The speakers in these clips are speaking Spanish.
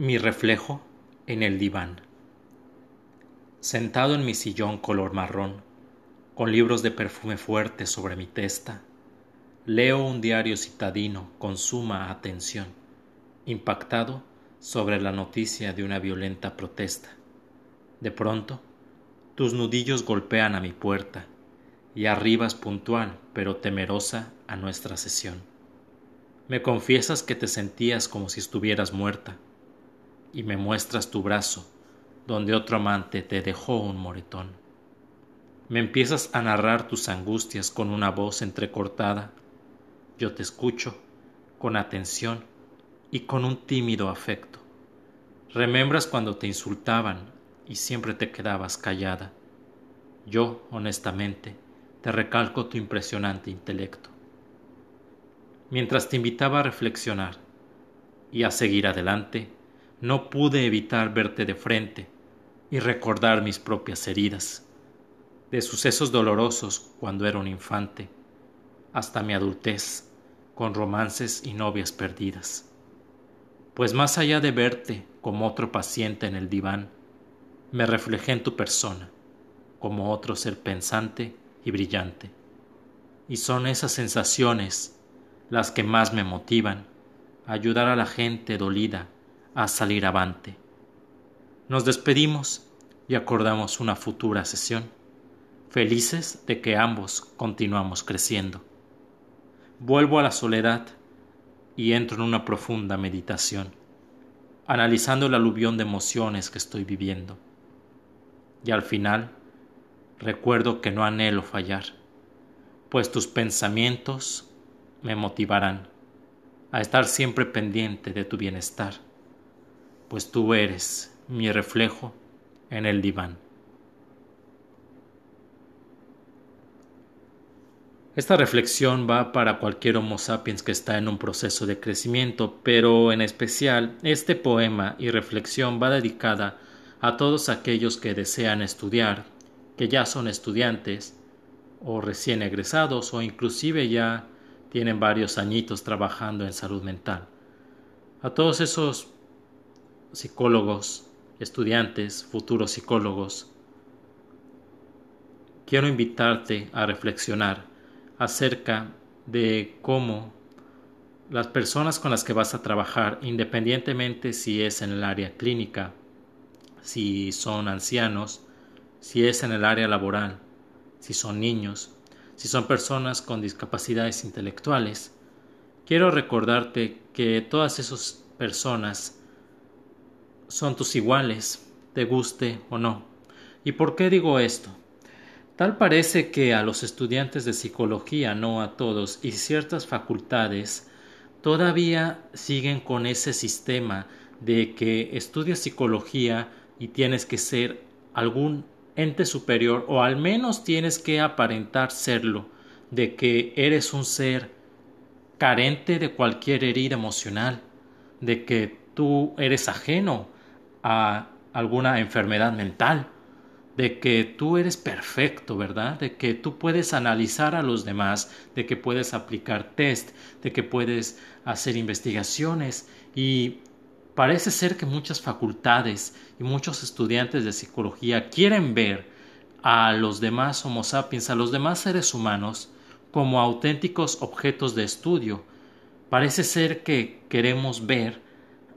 Mi reflejo en el diván. Sentado en mi sillón color marrón, con libros de perfume fuerte sobre mi testa, leo un diario citadino con suma atención, impactado sobre la noticia de una violenta protesta. De pronto, tus nudillos golpean a mi puerta y arribas puntual pero temerosa a nuestra sesión. Me confiesas que te sentías como si estuvieras muerta y me muestras tu brazo, donde otro amante te dejó un moretón. Me empiezas a narrar tus angustias con una voz entrecortada. Yo te escucho con atención y con un tímido afecto. Remembras cuando te insultaban y siempre te quedabas callada. Yo, honestamente, te recalco tu impresionante intelecto. Mientras te invitaba a reflexionar y a seguir adelante, no pude evitar verte de frente y recordar mis propias heridas, de sucesos dolorosos cuando era un infante, hasta mi adultez, con romances y novias perdidas. Pues más allá de verte como otro paciente en el diván, me reflejé en tu persona, como otro ser pensante y brillante. Y son esas sensaciones las que más me motivan a ayudar a la gente dolida a salir avante. Nos despedimos y acordamos una futura sesión, felices de que ambos continuamos creciendo. Vuelvo a la soledad y entro en una profunda meditación, analizando el aluvión de emociones que estoy viviendo. Y al final, recuerdo que no anhelo fallar, pues tus pensamientos me motivarán a estar siempre pendiente de tu bienestar pues tú eres mi reflejo en el diván. Esta reflexión va para cualquier Homo sapiens que está en un proceso de crecimiento, pero en especial este poema y reflexión va dedicada a todos aquellos que desean estudiar, que ya son estudiantes o recién egresados o inclusive ya tienen varios añitos trabajando en salud mental. A todos esos psicólogos, estudiantes, futuros psicólogos, quiero invitarte a reflexionar acerca de cómo las personas con las que vas a trabajar, independientemente si es en el área clínica, si son ancianos, si es en el área laboral, si son niños, si son personas con discapacidades intelectuales, quiero recordarte que todas esas personas son tus iguales, te guste o no. ¿Y por qué digo esto? Tal parece que a los estudiantes de psicología, no a todos, y ciertas facultades, todavía siguen con ese sistema de que estudias psicología y tienes que ser algún ente superior o al menos tienes que aparentar serlo, de que eres un ser carente de cualquier herida emocional, de que tú eres ajeno a alguna enfermedad mental, de que tú eres perfecto, ¿verdad? De que tú puedes analizar a los demás, de que puedes aplicar test, de que puedes hacer investigaciones y parece ser que muchas facultades y muchos estudiantes de psicología quieren ver a los demás Homo sapiens, a los demás seres humanos, como auténticos objetos de estudio. Parece ser que queremos ver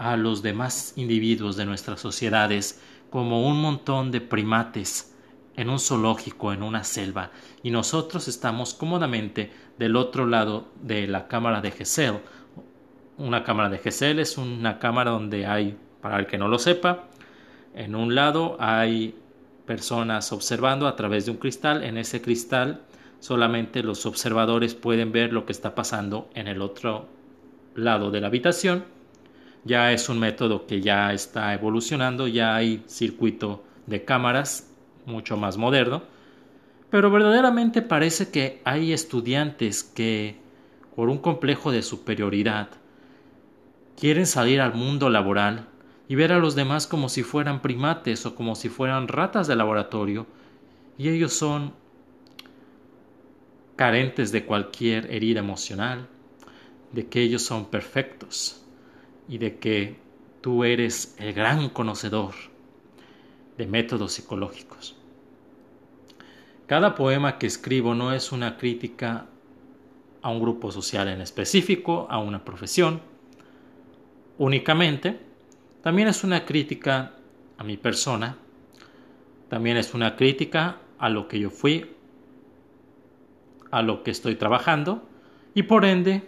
a los demás individuos de nuestras sociedades como un montón de primates en un zoológico, en una selva, y nosotros estamos cómodamente del otro lado de la cámara de Gesell. Una cámara de Gesell es una cámara donde hay, para el que no lo sepa, en un lado hay personas observando a través de un cristal, en ese cristal solamente los observadores pueden ver lo que está pasando en el otro lado de la habitación ya es un método que ya está evolucionando, ya hay circuito de cámaras mucho más moderno, pero verdaderamente parece que hay estudiantes que, por un complejo de superioridad, quieren salir al mundo laboral y ver a los demás como si fueran primates o como si fueran ratas de laboratorio, y ellos son carentes de cualquier herida emocional, de que ellos son perfectos y de que tú eres el gran conocedor de métodos psicológicos. Cada poema que escribo no es una crítica a un grupo social en específico, a una profesión únicamente, también es una crítica a mi persona, también es una crítica a lo que yo fui, a lo que estoy trabajando y por ende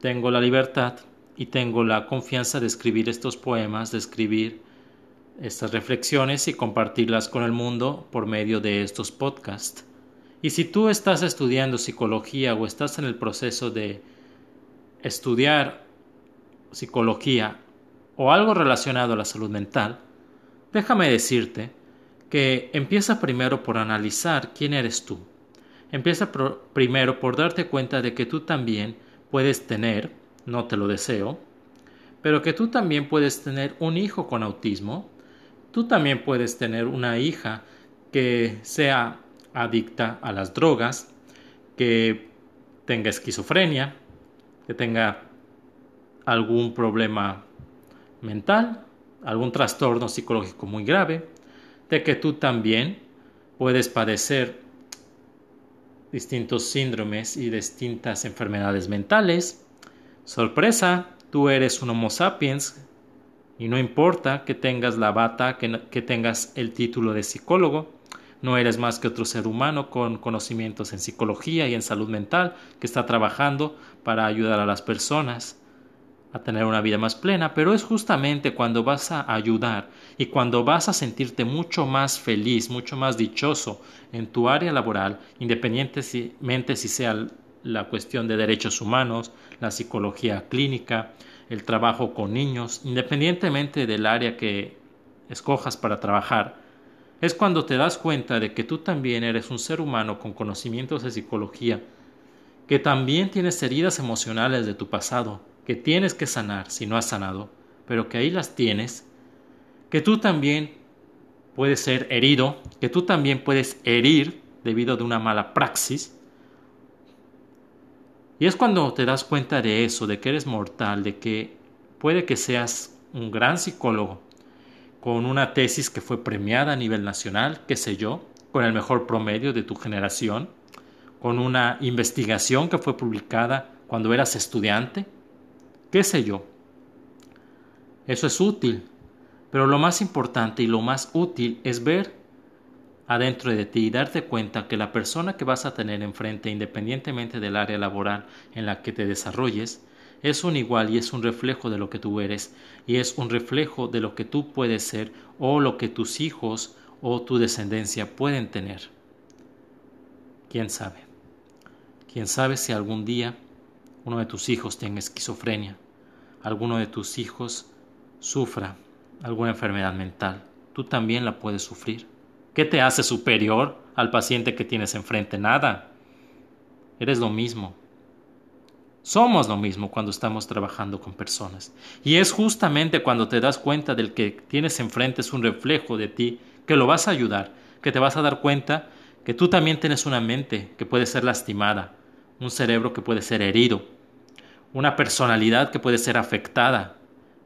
tengo la libertad y tengo la confianza de escribir estos poemas, de escribir estas reflexiones y compartirlas con el mundo por medio de estos podcasts. Y si tú estás estudiando psicología o estás en el proceso de estudiar psicología o algo relacionado a la salud mental, déjame decirte que empieza primero por analizar quién eres tú. Empieza primero por darte cuenta de que tú también puedes tener, no te lo deseo, pero que tú también puedes tener un hijo con autismo, tú también puedes tener una hija que sea adicta a las drogas, que tenga esquizofrenia, que tenga algún problema mental, algún trastorno psicológico muy grave, de que tú también puedes padecer distintos síndromes y distintas enfermedades mentales. Sorpresa, tú eres un Homo sapiens y no importa que tengas la bata, que, que tengas el título de psicólogo, no eres más que otro ser humano con conocimientos en psicología y en salud mental que está trabajando para ayudar a las personas a tener una vida más plena, pero es justamente cuando vas a ayudar y cuando vas a sentirte mucho más feliz, mucho más dichoso en tu área laboral, independientemente si sea la cuestión de derechos humanos, la psicología clínica, el trabajo con niños, independientemente del área que escojas para trabajar, es cuando te das cuenta de que tú también eres un ser humano con conocimientos de psicología, que también tienes heridas emocionales de tu pasado, que tienes que sanar si no has sanado, pero que ahí las tienes, que tú también puedes ser herido, que tú también puedes herir debido de una mala praxis. Y es cuando te das cuenta de eso, de que eres mortal, de que puede que seas un gran psicólogo, con una tesis que fue premiada a nivel nacional, qué sé yo, con el mejor promedio de tu generación, con una investigación que fue publicada cuando eras estudiante, qué sé yo. Eso es útil, pero lo más importante y lo más útil es ver adentro de ti y darte cuenta que la persona que vas a tener enfrente, independientemente del área laboral en la que te desarrolles, es un igual y es un reflejo de lo que tú eres y es un reflejo de lo que tú puedes ser o lo que tus hijos o tu descendencia pueden tener. ¿Quién sabe? ¿Quién sabe si algún día uno de tus hijos tenga esquizofrenia, alguno de tus hijos sufra alguna enfermedad mental? Tú también la puedes sufrir. ¿Qué te hace superior al paciente que tienes enfrente? Nada. Eres lo mismo. Somos lo mismo cuando estamos trabajando con personas. Y es justamente cuando te das cuenta del que tienes enfrente es un reflejo de ti, que lo vas a ayudar, que te vas a dar cuenta que tú también tienes una mente que puede ser lastimada, un cerebro que puede ser herido, una personalidad que puede ser afectada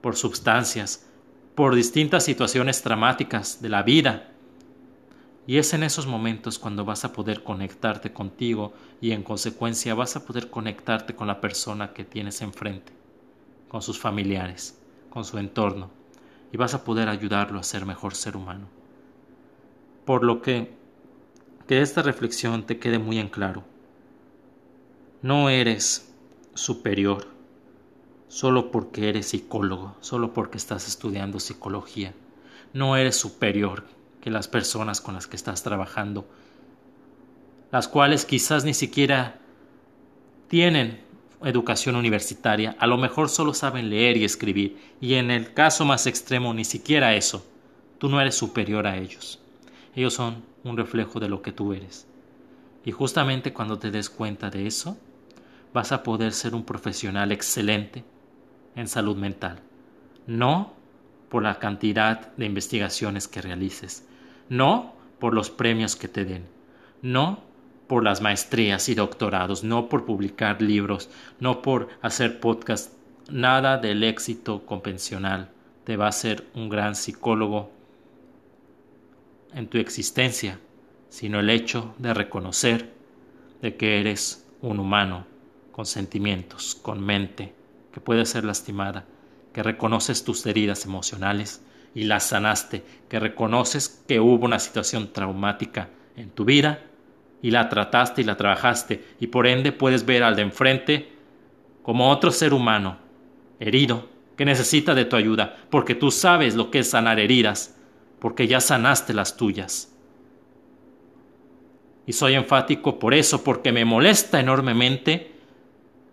por sustancias, por distintas situaciones dramáticas de la vida, y es en esos momentos cuando vas a poder conectarte contigo y en consecuencia vas a poder conectarte con la persona que tienes enfrente, con sus familiares, con su entorno, y vas a poder ayudarlo a ser mejor ser humano. Por lo que que esta reflexión te quede muy en claro. No eres superior solo porque eres psicólogo, solo porque estás estudiando psicología. No eres superior que las personas con las que estás trabajando, las cuales quizás ni siquiera tienen educación universitaria, a lo mejor solo saben leer y escribir, y en el caso más extremo ni siquiera eso, tú no eres superior a ellos. Ellos son un reflejo de lo que tú eres. Y justamente cuando te des cuenta de eso, vas a poder ser un profesional excelente en salud mental. No por la cantidad de investigaciones que realices, no por los premios que te den, no por las maestrías y doctorados, no por publicar libros, no por hacer podcast, nada del éxito convencional, te va a ser un gran psicólogo en tu existencia, sino el hecho de reconocer de que eres un humano con sentimientos, con mente, que puede ser lastimada, que reconoces tus heridas emocionales y las sanaste, que reconoces que hubo una situación traumática en tu vida y la trataste y la trabajaste y por ende puedes ver al de enfrente como otro ser humano, herido, que necesita de tu ayuda, porque tú sabes lo que es sanar heridas, porque ya sanaste las tuyas. Y soy enfático por eso, porque me molesta enormemente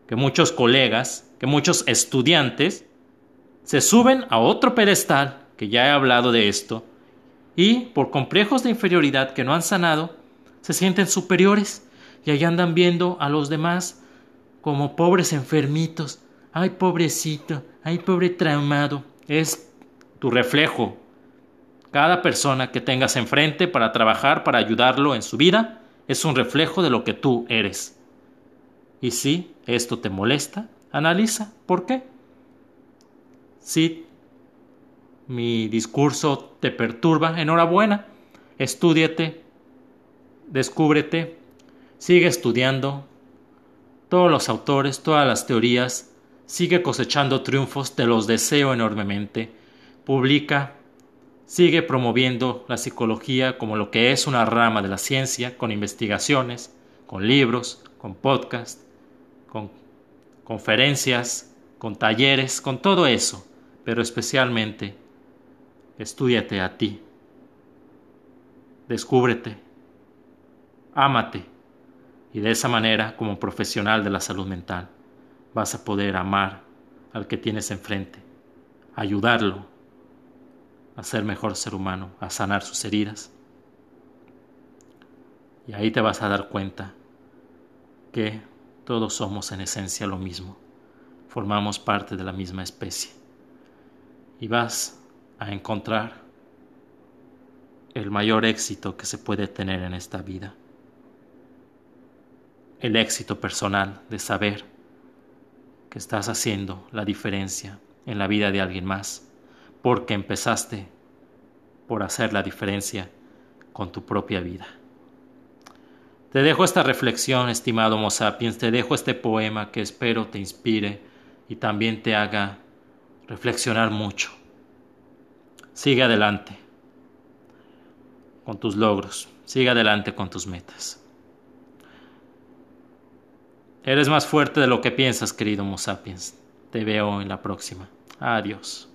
que muchos colegas, que muchos estudiantes se suben a otro pedestal, que ya he hablado de esto, y por complejos de inferioridad que no han sanado, se sienten superiores y ahí andan viendo a los demás como pobres enfermitos. Ay, pobrecito, ay, pobre traumado. Es tu reflejo. Cada persona que tengas enfrente para trabajar, para ayudarlo en su vida, es un reflejo de lo que tú eres. Y si esto te molesta, analiza por qué. Si mi discurso te perturba, enhorabuena, estúdiate, descúbrete, sigue estudiando. Todos los autores, todas las teorías, sigue cosechando triunfos, te los deseo enormemente, publica, sigue promoviendo la psicología como lo que es una rama de la ciencia, con investigaciones, con libros, con podcasts, con conferencias, con talleres, con todo eso, pero especialmente, estudiate a ti, descúbrete, ámate y de esa manera, como profesional de la salud mental, vas a poder amar al que tienes enfrente, ayudarlo a ser mejor ser humano, a sanar sus heridas. Y ahí te vas a dar cuenta que todos somos en esencia lo mismo, formamos parte de la misma especie. Y vas a encontrar el mayor éxito que se puede tener en esta vida el éxito personal de saber que estás haciendo la diferencia en la vida de alguien más, porque empezaste por hacer la diferencia con tu propia vida. Te dejo esta reflexión, estimado Homo sapiens, te dejo este poema que espero te inspire y también te haga reflexionar mucho. Sigue adelante con tus logros, sigue adelante con tus metas. Eres más fuerte de lo que piensas, querido Homo sapiens. Te veo en la próxima. Adiós.